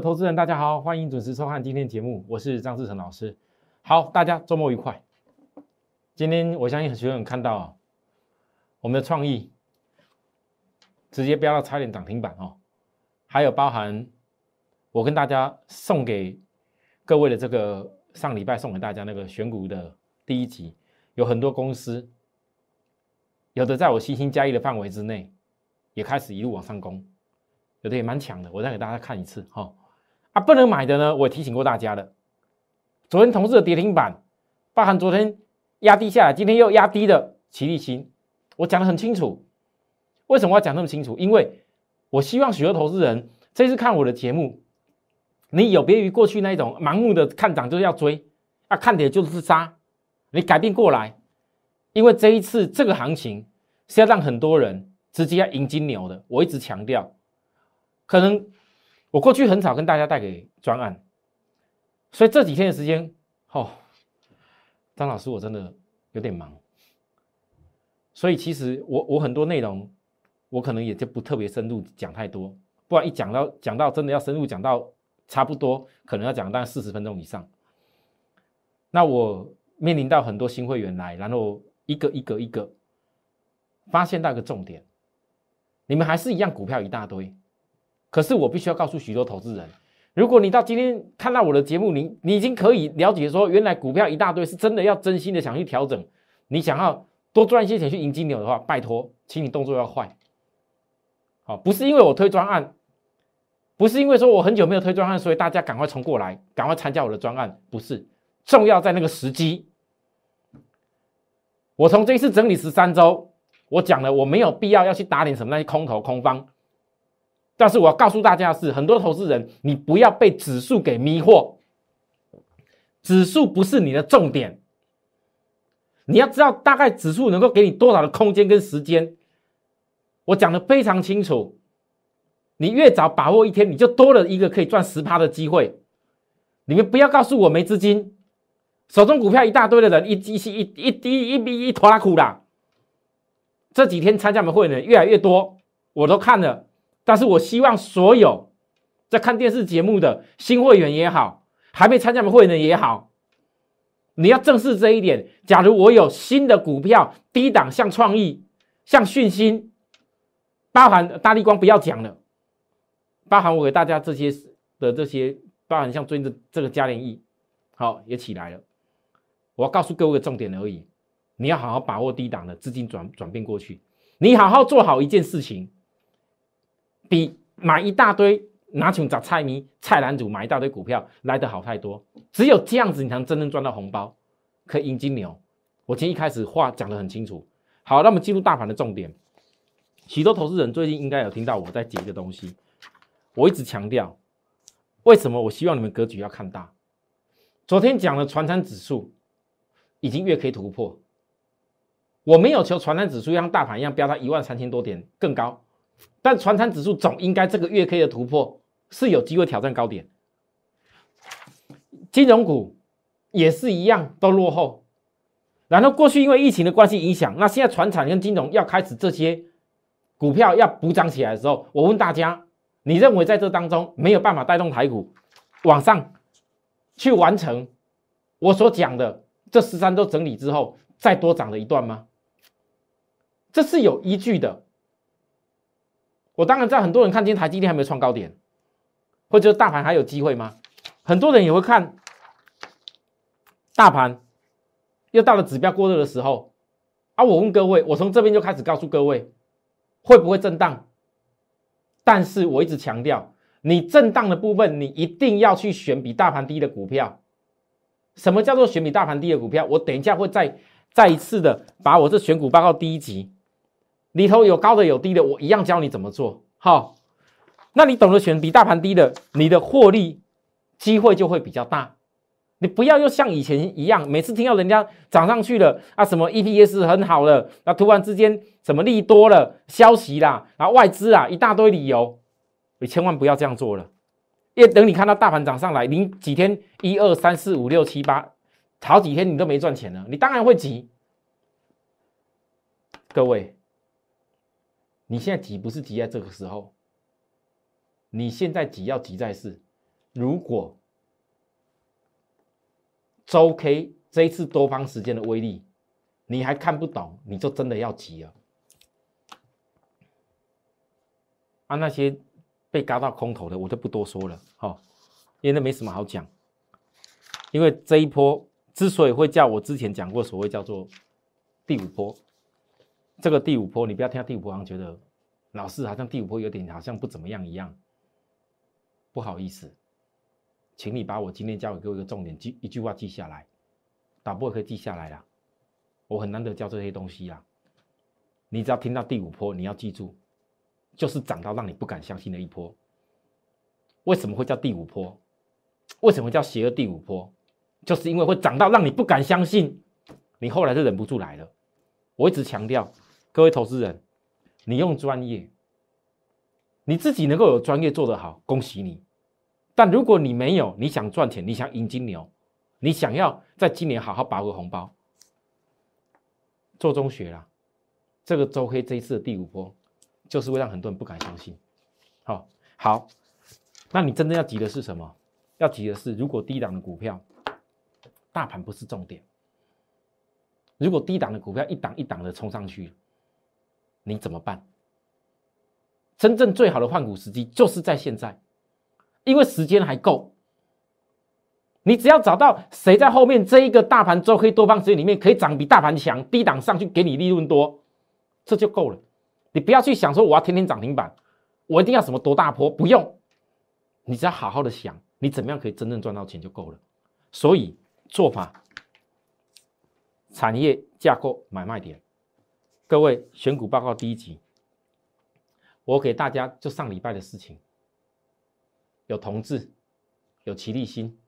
投资人，大家好，欢迎准时收看今天节目，我是张志成老师。好，大家周末愉快。今天我相信很多人看到我们的创意直接飙到差点涨停板哦，还有包含我跟大家送给各位的这个上礼拜送给大家那个选股的第一集，有很多公司有的在我悉心加一的范围之内，也开始一路往上攻。有的也蛮强的，我再给大家看一次哈。啊，不能买的呢，我提醒过大家的。昨天同事的跌停板，包含昨天压低下来，今天又压低的齐力新，我讲的很清楚。为什么要讲那么清楚？因为我希望许多投资人这次看我的节目，你有别于过去那一种盲目的看涨就是要追，啊看跌就是杀，你改变过来。因为这一次这个行情是要让很多人直接要赢金牛的，我一直强调。可能我过去很少跟大家带给专案，所以这几天的时间，哦，张老师我真的有点忙，所以其实我我很多内容，我可能也就不特别深入讲太多，不然一讲到讲到真的要深入讲到差不多，可能要讲大概四十分钟以上。那我面临到很多新会员来，然后一个一个一个发现到一个重点，你们还是一样股票一大堆。可是我必须要告诉许多投资人，如果你到今天看到我的节目，你你已经可以了解说，原来股票一大堆，是真的要真心的想去调整。你想要多赚一些钱去赢金牛的话，拜托，请你动作要快。好，不是因为我推专案，不是因为说我很久没有推专案，所以大家赶快冲过来，赶快参加我的专案。不是，重要在那个时机。我从这一次整理十三周，我讲了，我没有必要要去打点什么那些空头空方。但是我要告诉大家的是很多投资人你不要被指数给迷惑。指数不是你的重点。你要知道大概指数能够给你多少的空间跟时间。我讲的非常清楚。你越早把握一天你就多了一个可以赚十趴的机会。你们不要告诉我没资金。手中股票一大堆的人一机器一一滴一逼一拖拉苦啦。这几天参加我们会的越来越多我都看了但是我希望所有在看电视节目的新会员也好，还没参加的会员也好，你要正视这一点。假如我有新的股票低档，像创意、像讯芯，包含大力光，不要讲了，包含我给大家这些的这些，包含像最近的这个嘉联益，好也起来了。我要告诉各位个重点而已，你要好好把握低档的资金转转变过去，你好好做好一件事情。比买一大堆拿穷找菜迷菜篮子买一大堆股票来得好太多。只有这样子，你才能真正赚到红包，可以赢金牛。我今天一开始话讲得很清楚。好，那么进入大盘的重点。许多投资人最近应该有听到我在解一个东西。我一直强调，为什么我希望你们格局要看大。昨天讲了传产指数已经越可以突破，我没有求传产指数像大盘一样飙到一万三千多点更高。但传产指数总应该这个月 K 的突破是有机会挑战高点，金融股也是一样都落后。然后过去因为疫情的关系影响，那现在传产跟金融要开始这些股票要补涨起来的时候，我问大家，你认为在这当中没有办法带动台股往上去完成我所讲的这十三周整理之后再多涨的一段吗？这是有依据的。我当然知道，很多人看今天台积电还没有创高点，或者大盘还有机会吗？很多人也会看大盘又到了指标过热的时候啊！我问各位，我从这边就开始告诉各位，会不会震荡？但是我一直强调，你震荡的部分，你一定要去选比大盘低的股票。什么叫做选比大盘低的股票？我等一下会再再一次的把我这选股报告第一集里头有高的有低的，我一样教你怎么做。好，那你懂得选比大盘低的，你的获利机会就会比较大。你不要又像以前一样，每次听到人家涨上去了啊，什么 EPS 很好了，那突然之间什么利多了消息啦，然后外资啊一大堆理由，你千万不要这样做了。因为等你看到大盘涨上来，你几天一二三四五六七八，好几天你都没赚钱了，你当然会急。各位，你现在急不是急在这个时候，你现在急要急在是，如果。周 K 这一次多方时间的威力，你还看不懂，你就真的要急了。啊，那些被嘎到空头的，我就不多说了，哈，因为那没什么好讲。因为这一波之所以会叫我之前讲过，所谓叫做第五波，这个第五波，你不要听到第五波，好像觉得老师好像第五波有点好像不怎么样一样，不好意思。请你把我今天教给各位一个重点记一句话记下来，打波也可以记下来啦。我很难得教这些东西啊。你只要听到第五波，你要记住，就是涨到让你不敢相信的一波。为什么会叫第五波？为什么叫邪恶第五波？就是因为会涨到让你不敢相信，你后来就忍不住来了。我一直强调，各位投资人，你用专业，你自己能够有专业做得好，恭喜你。但如果你没有，你想赚钱，你想引金牛，你想要在今年好好把握红包，做中学啦，这个周黑这一次的第五波，就是会让很多人不敢相信。好，好，那你真正要急的是什么？要急的是，如果低档的股票，大盘不是重点，如果低档的股票一档一档的冲上去，你怎么办？真正最好的换股时机就是在现在。因为时间还够，你只要找到谁在后面这一个大盘周黑多方时间里面可以涨比大盘强，低档上去给你利润多，这就够了。你不要去想说我要天天涨停板，我一定要什么多大波，不用。你只要好好的想，你怎么样可以真正赚到钱就够了。所以做法，产业架构买卖点，各位选股报告第一集，我给大家就上礼拜的事情。有同志，有齐立新，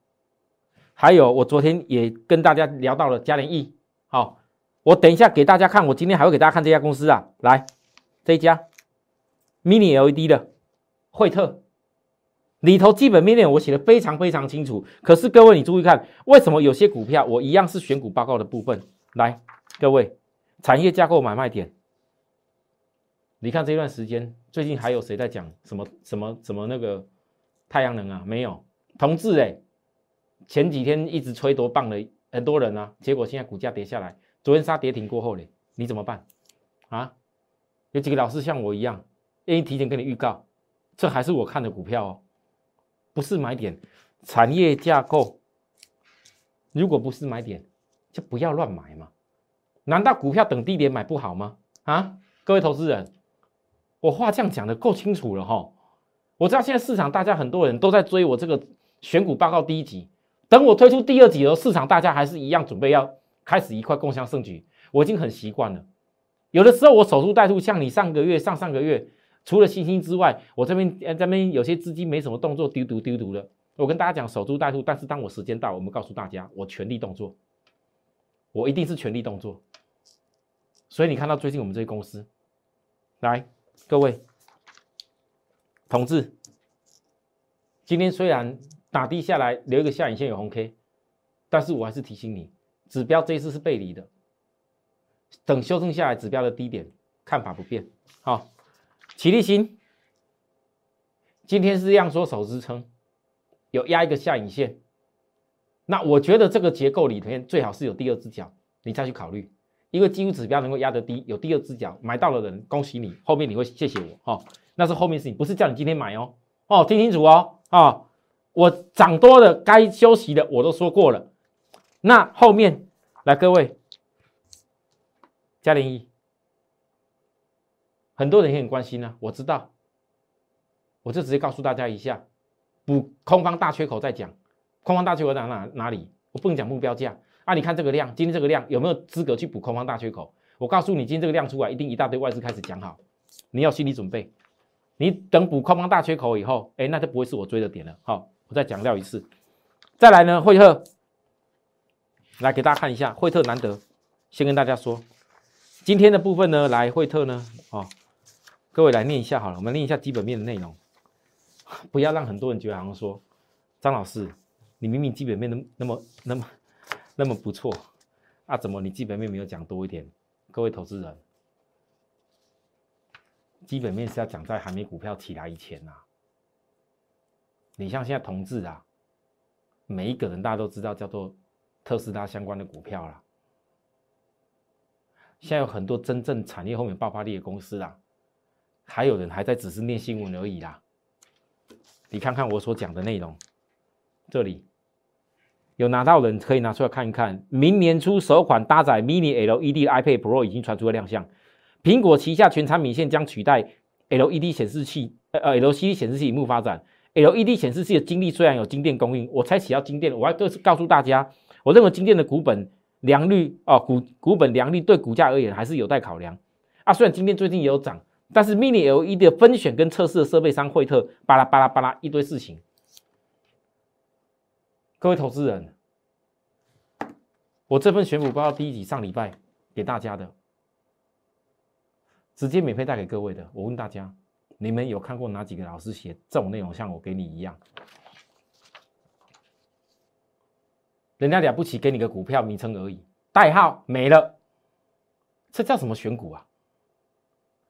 还有我昨天也跟大家聊到了嘉联益。好，我等一下给大家看，我今天还会给大家看这家公司啊。来，这一家 Mini LED 的惠特里头基本面面我写的非常非常清楚。可是各位你注意看，为什么有些股票我一样是选股报告的部分？来，各位产业架构买卖点，你看这段时间最近还有谁在讲什么什么什么那个？太阳能啊，没有同志哎，前几天一直吹多棒的很多人啊，结果现在股价跌下来，昨天杀跌停过后嘞，你怎么办啊？有几个老师像我一样，愿意提前跟你预告，这还是我看的股票哦，不是买点，产业架构，如果不是买点，就不要乱买嘛。难道股票等低点买不好吗？啊，各位投资人，我话这样讲的够清楚了哈。我知道现在市场大家很多人都在追我这个选股报告第一集，等我推出第二集的时候，市场大家还是一样准备要开始一块共享胜局。我已经很习惯了，有的时候我守株待兔，像你上个月、上上个月，除了星星之外，我这边呃这边有些资金没什么动作，丢丢丢丢的。我跟大家讲守株待兔，但是当我时间到，我们告诉大家，我全力动作，我一定是全力动作。所以你看到最近我们这些公司，来各位。同志，今天虽然打低下来留一个下影线有红 K，但是我还是提醒你，指标这一次是背离的，等修正下来指标的低点，看法不变。好，齐立新今天是量缩手支撑，有压一个下影线，那我觉得这个结构里面最好是有第二只脚，你再去考虑，因为技术指标能够压得低，有第二只脚，买到的人恭喜你，后面你会谢谢我哈。那是后面事情，不是叫你今天买哦哦，听清楚哦啊！我涨多的该休息的我都说过了。那后面来各位，嘉联一，很多人也很关心呢，我知道，我就直接告诉大家一下，补空方大缺口再讲，空方大缺口在哪哪里？我不能讲目标价，啊，你看这个量，今天这个量有没有资格去补空方大缺口？我告诉你，今天这个量出来，一定一大堆外资开始讲好，你要心理准备。你等补空方大缺口以后，哎，那就不会是我追的点了。好，我再强调一次。再来呢，惠特，来给大家看一下，惠特难得，先跟大家说，今天的部分呢，来惠特呢，哦，各位来念一下好了，我们念一下基本面的内容，不要让很多人觉得好像说，张老师，你明明基本面那那么那么那么不错，啊，怎么你基本面没有讲多一点？各位投资人。基本面是要讲在还没股票起来以前呐。你像现在同志啊，每一个人大家都知道叫做特斯拉相关的股票啦。现在有很多真正产业后面爆发力的公司啦，还有人还在只是念新闻而已啦。你看看我所讲的内容，这里有拿到人可以拿出来看一看。明年初首款搭载 Mini LED 的 iPad Pro 已经传出了亮相。苹果旗下全产品线将取代 LED 显示器，呃，LCD 显示器荧幕发展。LED 显示器的精力虽然有晶电供应，我猜起要晶电，我要都是告诉大家，我认为晶电的股本良率哦，股股本良率对股价而言还是有待考量啊。虽然今天最近也有涨，但是 Mini LED 的分选跟测试的设备商惠特巴拉巴拉巴拉一堆事情。各位投资人，我这份选股报告第一集上礼拜给大家的。直接免费带给各位的。我问大家，你们有看过哪几个老师写这种内容，像我给你一样？人家了不起，给你个股票名称而已，代号没了，这叫什么选股啊？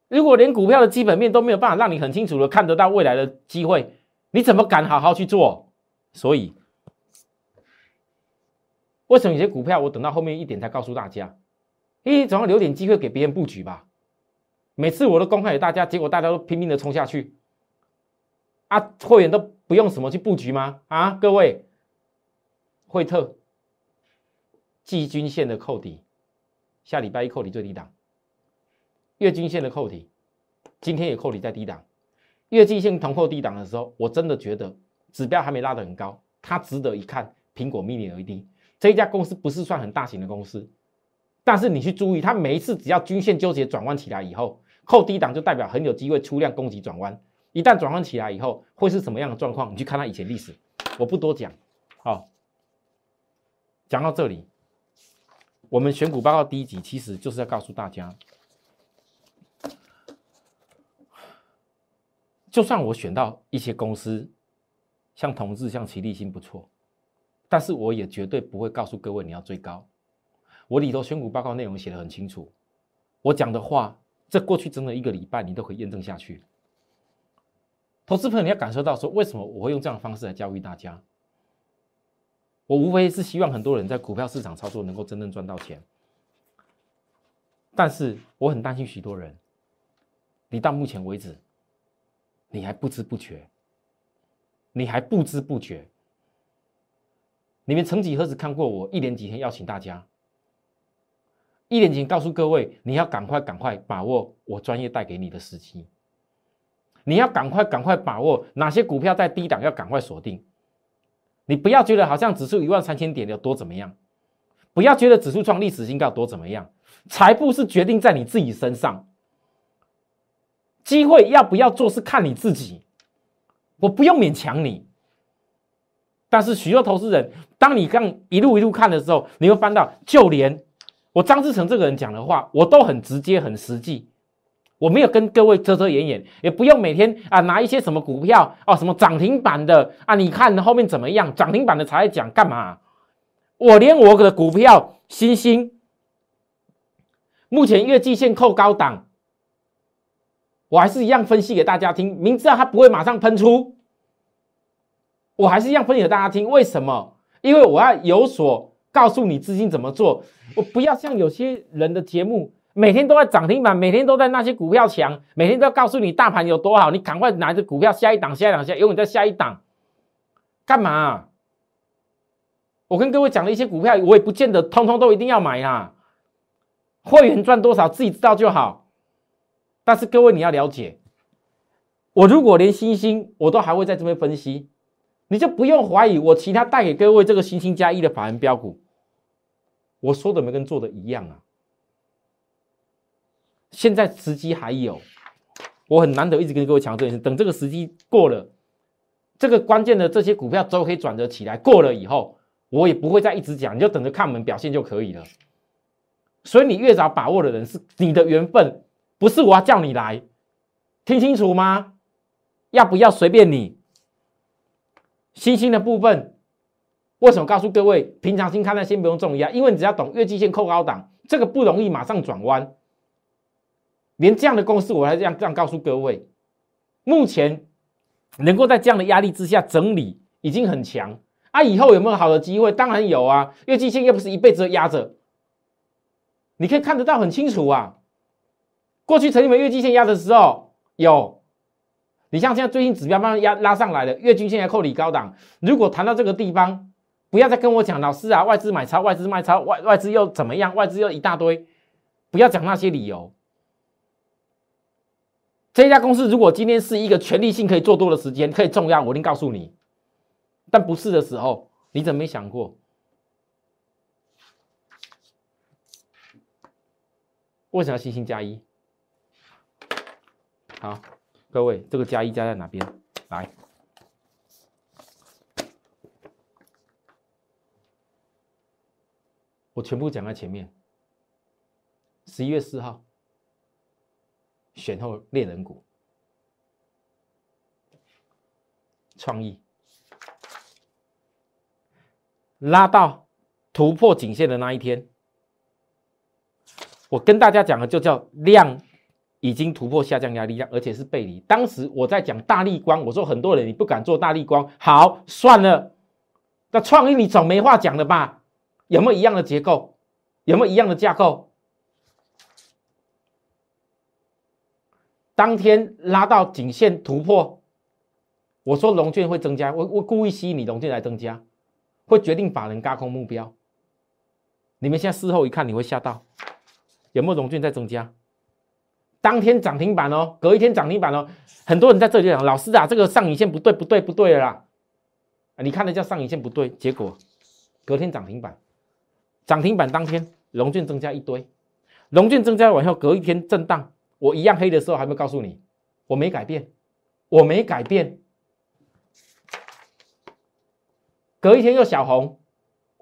如果连股票的基本面都没有办法让你很清楚的看得到未来的机会，你怎么敢好好去做？所以，为什么有些股票我等到后面一点才告诉大家？咦，总要留点机会给别人布局吧。每次我都公开给大家，结果大家都拼命的冲下去，啊，会员都不用什么去布局吗？啊，各位，惠特季均线的扣底，下礼拜一扣底最低档，月均线的扣底，今天也扣底在低档，月季线同扣低档的时候，我真的觉得指标还没拉得很高，它值得一看。苹果 mini LED 这一家公司不是算很大型的公司，但是你去注意，它每一次只要均线纠结转弯起来以后。扣低档就代表很有机会出量攻击转弯，一旦转弯起来以后会是什么样的状况？你去看它以前历史，我不多讲。好，讲到这里，我们选股报告第一集其实就是要告诉大家，就算我选到一些公司，像同志、像齐立新不错，但是我也绝对不会告诉各位你要追高。我里头选股报告内容写的很清楚，我讲的话。这过去整整一个礼拜，你都可以验证下去。投资朋友，你要感受到说，为什么我会用这样的方式来教育大家？我无非是希望很多人在股票市场操作能够真正赚到钱。但是我很担心许多人，你到目前为止，你还不知不觉，你还不知不觉。你们曾几何时看过我一连几天邀请大家？一点前告诉各位，你要赶快赶快把握我专业带给你的时机。你要赶快赶快把握哪些股票在低档，要赶快锁定。你不要觉得好像指数一万三千点有多怎么样，不要觉得指数创历史新高多怎么样。财富是决定在你自己身上，机会要不要做是看你自己，我不用勉强你。但是许多投资人，当你刚一路一路看的时候，你会翻到就连。我张志成这个人讲的话，我都很直接、很实际，我没有跟各位遮遮掩掩，也不用每天啊拿一些什么股票哦，什么涨停板的啊，你看后面怎么样？涨停板的才讲干嘛？我连我的股票新兴，目前月季线扣高档，我还是一样分析给大家听，明知道它不会马上喷出，我还是一样分析给大家听。为什么？因为我要有所。告诉你资金怎么做，我不要像有些人的节目，每天都在涨停板，每天都在那些股票强，每天都要告诉你大盘有多好，你赶快拿着股票下一档、下一档、下，永远在下一档，干嘛？我跟各位讲的一些股票，我也不见得通通都一定要买啊。会员赚多少自己知道就好，但是各位你要了解，我如果连星星我都还会在这边分析。你就不用怀疑我其他带给各位这个星星加一的法人标股，我说的没跟做的一样啊。现在时机还有，我很难得一直跟各位强调这件事。等这个时机过了，这个关键的这些股票都可以转折起来。过了以后，我也不会再一直讲，你就等着看我们表现就可以了。所以你越早把握的人是你的缘分，不是我要叫你来，听清楚吗？要不要随便你。星星的部分，为什么告诉各位平常心看待先不用重压？因为你只要懂月季线扣高档，这个不容易马上转弯。连这样的公司，我还这样这样告诉各位，目前能够在这样的压力之下整理，已经很强啊！以后有没有好的机会？当然有啊！月季线又不是一辈子压着，你可以看得到很清楚啊。过去曾经没月季线压的时候，有。你像现在最近指标慢慢压拉上来了，月均线还扣你高档。如果谈到这个地方，不要再跟我讲老师啊，外资买超，外资卖超，外外资又怎么样？外资又一大堆，不要讲那些理由。这家公司如果今天是一个权力性可以做多的时间，可以重压，我一定告诉你。但不是的时候，你怎么没想过？为什么要星星加一？好，各位，这个加一加在哪边？来，我全部讲在前面。十一月四号。选后猎人股，创意拉到突破颈线的那一天，我跟大家讲的就叫量已经突破下降压力量，而且是背离。当时我在讲大力光，我说很多人你不敢做大力光，好算了。那创意你总没话讲了吧？有没有一样的结构？有没有一样的架构？当天拉到颈线突破，我说龙券会增加，我我故意吸引你龙券来增加，会决定法人高空目标。你们现在事后一看，你会吓到，有没有龙券在增加？当天涨停板哦，隔一天涨停板哦，很多人在这里讲，老师啊，这个上影线不对不对不对了啦，你看的叫上影线不对，结果隔天涨停板，涨停板当天龙券增加一堆，龙券增加完后，隔一天震荡。我一样黑的时候，还没告诉你，我没改变，我没改变。隔一天又小红，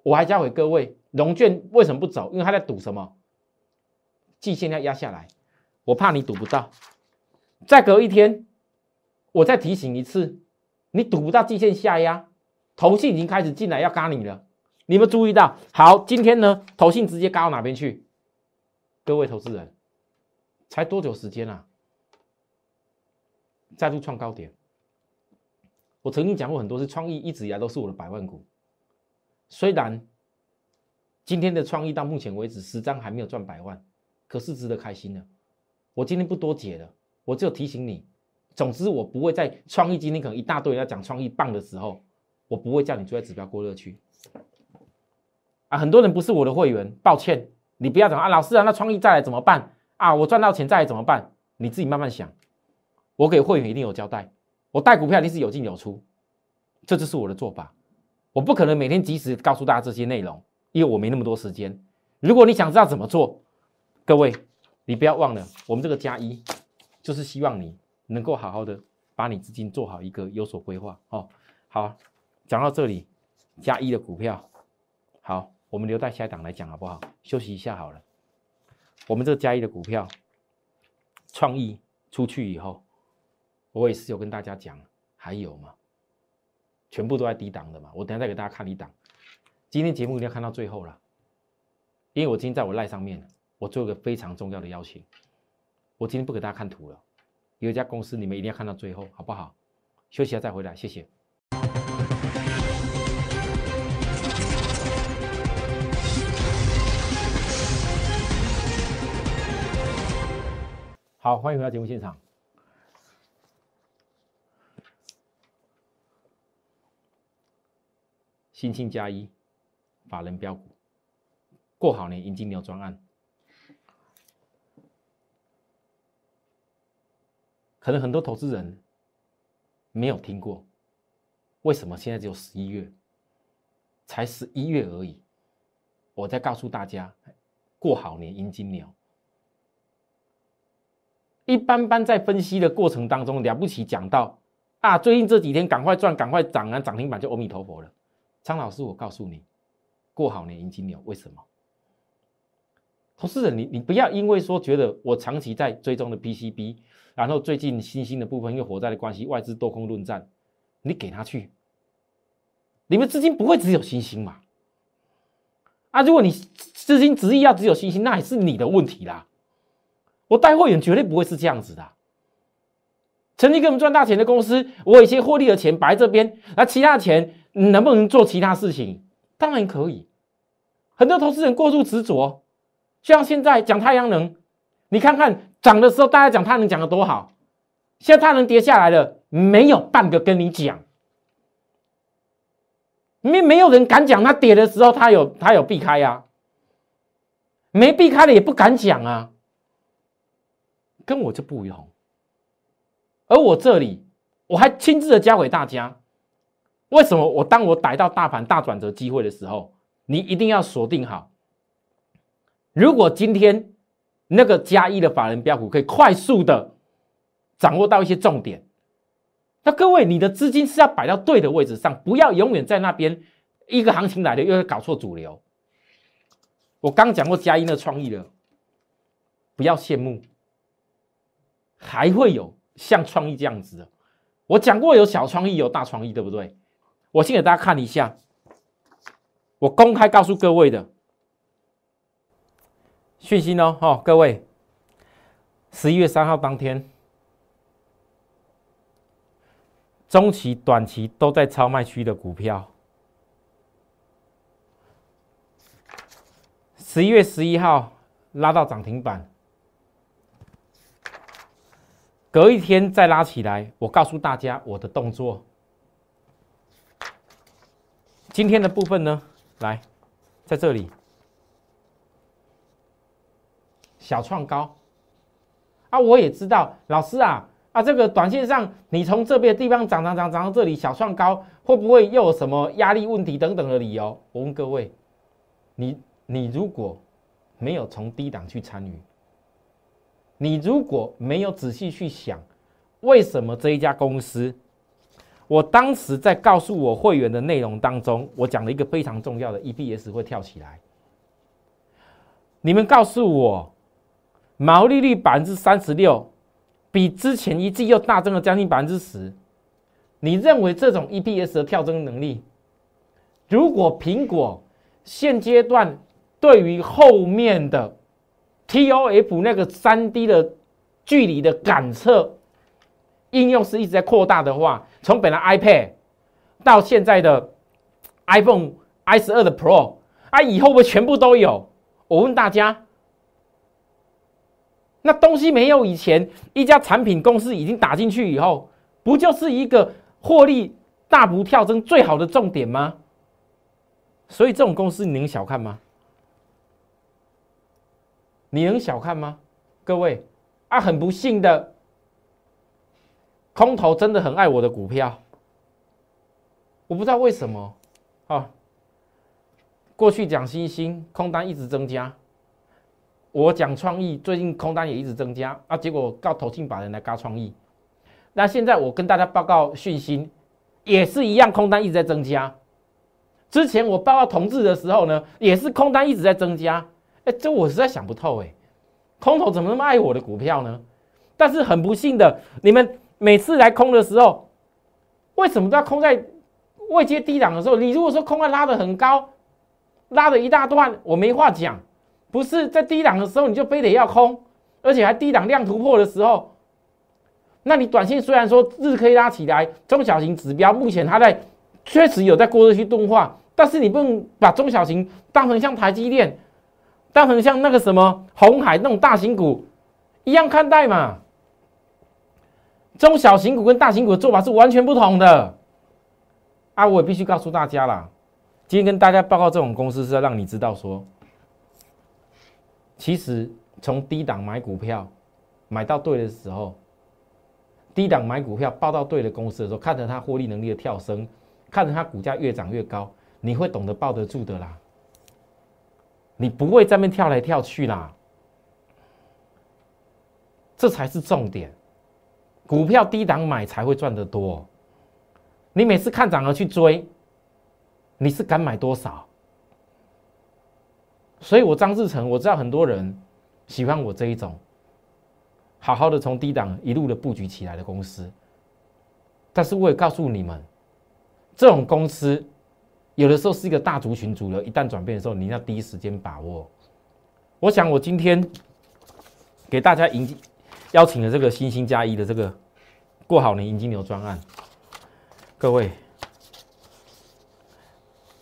我还教给各位，龙卷为什么不走？因为他在赌什么？季线要压下来，我怕你赌不到。再隔一天，我再提醒一次，你赌不到季线下压，头信已经开始进来要嘎你了。你们注意到？好，今天呢，头信直接嘎到哪边去？各位投资人。才多久时间啊？再度创高点。我曾经讲过很多次，创意一直以来都是我的百万股。虽然今天的创意到目前为止十张还没有赚百万，可是值得开心的。我今天不多解了，我只有提醒你。总之，我不会在创意今天可能一大堆人要讲创意棒的时候，我不会叫你追在指标过热区。啊，很多人不是我的会员，抱歉，你不要讲啊，老师啊，那创意再来怎么办？啊！我赚到钱再来怎么办？你自己慢慢想。我给会员一定有交代，我带股票一定是有进有出，这就是我的做法。我不可能每天及时告诉大家这些内容，因为我没那么多时间。如果你想知道怎么做，各位，你不要忘了，我们这个加一就是希望你能够好好的把你资金做好一个有所规划哦。好，讲到这里，加一的股票，好，我们留待下一档来讲好不好？休息一下好了。我们这个加一的股票，创意出去以后，我也是有跟大家讲，还有嘛，全部都在低档的嘛。我等下再给大家看一档。今天节目一定要看到最后了，因为我今天在我赖上面了，我做一个非常重要的邀请。我今天不给大家看图了，有一家公司你们一定要看到最后，好不好？休息下再回来，谢谢。好，欢迎回到节目现场。新兴加一，法人标股，过好年迎金牛专案，可能很多投资人没有听过，为什么现在只有十一月，才十一月而已？我再告诉大家，过好年迎金牛。一般般在分析的过程当中，了不起讲到啊，最近这几天赶快赚，赶快涨啊，涨停板就阿弥陀佛了。张老师，我告诉你，过好年迎金牛，为什么？投资人，你你不要因为说觉得我长期在追踪的 PCB，然后最近新兴的部分因为火灾的关系，外资多空论战，你给他去，你们资金不会只有新兴嘛？啊，如果你资金执意要只有新兴，那也是你的问题啦。我带货员绝对不会是这样子的。曾经给我们赚大钱的公司，我有一些获利的钱摆在这边，那其他钱能不能做其他事情？当然可以。很多投资人过度执着，像现在讲太阳能，你看看涨的时候大家讲太阳能讲的多好，现在太阳能跌下来了，没有半个跟你讲，没没有人敢讲它跌的时候它有它有避开呀，没避开的也不敢讲啊。跟我就不一样，而我这里我还亲自的教给大家，为什么我当我逮到大盘大转折机会的时候，你一定要锁定好。如果今天那个加一的法人标股可以快速的掌握到一些重点，那各位你的资金是要摆到对的位置上，不要永远在那边一个行情来了又要搞错主流。我刚讲过加一的创意了，不要羡慕。还会有像创意这样子的，我讲过有小创意有大创意，对不对？我先给大家看一下，我公开告诉各位的讯息哦，哈，各位，十一月三号当天，中期、短期都在超卖区的股票，十一月十一号拉到涨停板。隔一天再拉起来，我告诉大家我的动作。今天的部分呢，来，在这里小创高啊，我也知道，老师啊啊，这个短线上你从这边地方涨涨涨涨到这里小创高，会不会又有什么压力问题等等的理由？我问各位，你你如果没有从低档去参与。你如果没有仔细去想，为什么这一家公司，我当时在告诉我会员的内容当中，我讲了一个非常重要的 EPS 会跳起来。你们告诉我，毛利率百分之三十六，比之前一季又大增了将近百分之十。你认为这种 EPS 的跳增能力，如果苹果现阶段对于后面的？TOF 那个三 D 的距离的感测应用是一直在扩大的话，从本来 iPad 到现在的 iPhone i 十二的 Pro 啊，以后会全部都有。我问大家，那东西没有以前一家产品公司已经打进去以后，不就是一个获利大幅跳增最好的重点吗？所以这种公司你能小看吗？你能小看吗？各位啊，很不幸的，空头真的很爱我的股票。我不知道为什么啊。过去讲新兴空单一直增加，我讲创意最近空单也一直增加啊，结果告投信把人来嘎创意。那现在我跟大家报告讯息，也是一样，空单一直在增加。之前我报告同志的时候呢，也是空单一直在增加。哎，这我实在想不透哎，空头怎么那么爱我的股票呢？但是很不幸的，你们每次来空的时候，为什么都要空在未接低档的时候？你如果说空位拉的很高，拉了一大段，我没话讲。不是在低档的时候你就非得要空，而且还低档量突破的时候，那你短线虽然说日 K 拉起来，中小型指标目前它在确实有在过热去动画，但是你不能把中小型当成像台积电。当成像那个什么红海那种大型股一样看待嘛？中小型股跟大型股的做法是完全不同的。啊，我也必须告诉大家啦，今天跟大家报告这种公司是要让你知道说，其实从低档买股票买到对的时候，低档买股票报到对的公司的时候，看着它获利能力的跳升，看着它股价越涨越高，你会懂得抱得住的啦。你不会在那跳来跳去啦，这才是重点。股票低档买才会赚得多。你每次看涨了去追，你是敢买多少？所以我张志成，我知道很多人喜欢我这一种，好好的从低档一路的布局起来的公司。但是我也告诉你们，这种公司有的时候是一个大族群主流，一旦转变的时候，你要第一时间把握。我想我今天给大家迎邀请的这个星星加一的这个过好年迎金牛专案，各位，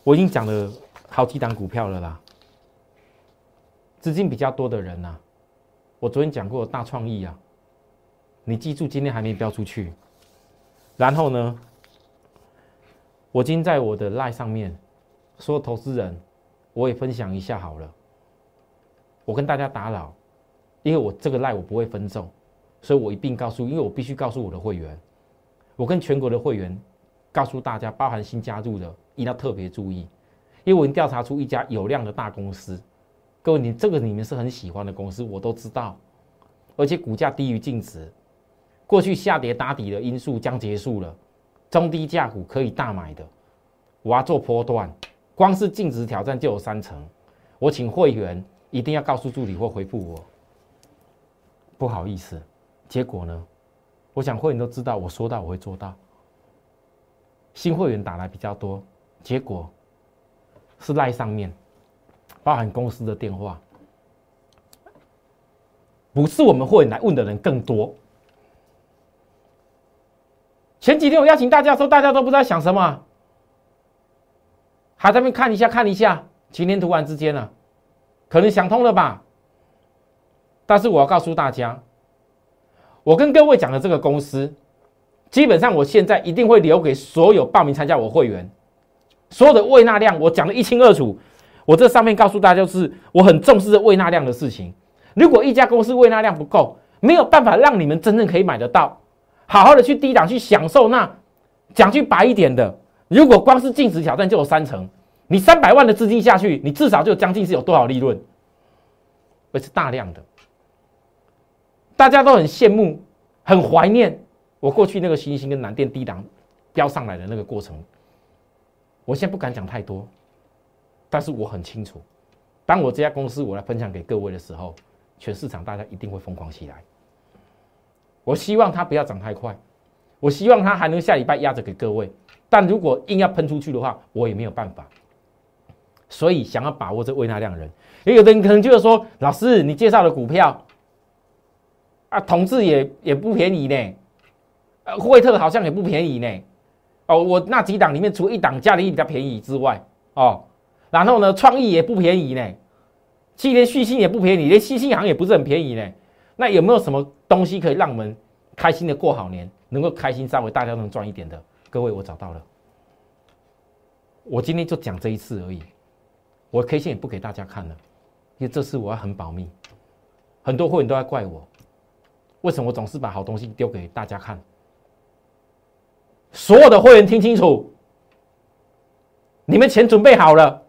我已经讲了好几档股票了啦。资金比较多的人呐，我昨天讲过大创意啊，你记住今天还没标出去。然后呢，我今天在我的赖上面说，投资人，我也分享一下好了。我跟大家打扰，因为我这个赖我不会分众，所以我一并告诉，因为我必须告诉我的会员，我跟全国的会员告诉大家，包含新加入的，一定要特别注意，因为我已经调查出一家有量的大公司。各位，你这个你们是很喜欢的公司，我都知道，而且股价低于净值，过去下跌打底的因素将结束了，中低价股可以大买的，我要做波段，光是净值挑战就有三成，我请会员一定要告诉助理或回复我，不好意思，结果呢，我想会员都知道，我说到我会做到，新会员打来比较多，结果是赖上面。包含公司的电话，不是我们会来问的人更多。前几天我邀请大家说，大家都不知道想什么，还在那边看一下看一下。今天突然之间呢，可能想通了吧？但是我要告诉大家，我跟各位讲的这个公司，基本上我现在一定会留给所有报名参加我会员，所有的胃纳量，我讲的一清二楚。我这上面告诉大家，就是我很重视胃纳量的事情。如果一家公司胃纳量不够，没有办法让你们真正可以买得到，好好的去低档去享受。那讲句白一点的，如果光是净值挑战就有三成，你三百万的资金下去，你至少就将近是有多少利润？而是大量的，大家都很羡慕，很怀念我过去那个新兴跟南电低档飙上来的那个过程。我现在不敢讲太多。但是我很清楚，当我这家公司我来分享给各位的时候，全市场大家一定会疯狂起来。我希望它不要涨太快，我希望它还能下礼拜压着给各位。但如果硬要喷出去的话，我也没有办法。所以想要把握这微纳量的人，也有的人可能就是说，老师你介绍的股票啊，同志也也不便宜呢，呃，惠特好像也不便宜呢。哦，我那几档里面，除一档价力比较便宜之外，哦。然后呢，创意也不便宜呢，七连续星也不便宜，连新兴行也不是很便宜呢。那有没有什么东西可以让我们开心的过好年，能够开心稍微大家能赚一点的？各位，我找到了。我今天就讲这一次而已，我 K 线也不给大家看了，因为这次我要很保密。很多会员都在怪我，为什么我总是把好东西丢给大家看？所有的会员听清楚，你们钱准备好了。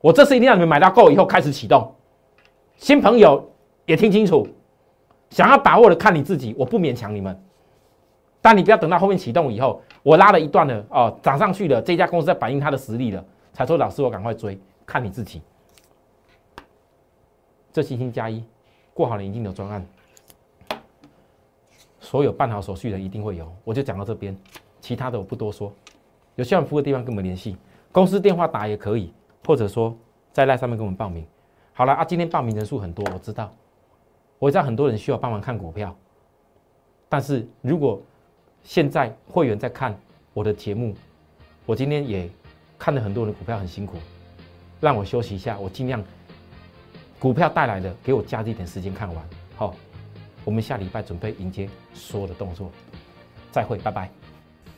我这次一定让你们买到够以后开始启动。新朋友也听清楚，想要把握的看你自己，我不勉强你们。但你不要等到后面启动以后，我拉了一段了哦，涨上去了，这家公司在反映它的实力了，才说老师我赶快追，看你自己。这星星加一过好了一定有专案，所有办好手续的一定会有，我就讲到这边，其他的我不多说。有需要服务的地方跟我们联系，公司电话打也可以。或者说在赖上面给我们报名，好了啊，今天报名人数很多，我知道，我知道很多人需要帮忙看股票，但是如果现在会员在看我的节目，我今天也看了很多人股票很辛苦，让我休息一下，我尽量股票带来的给我加一点时间看完，好，我们下礼拜准备迎接所有的动作，再会，拜拜。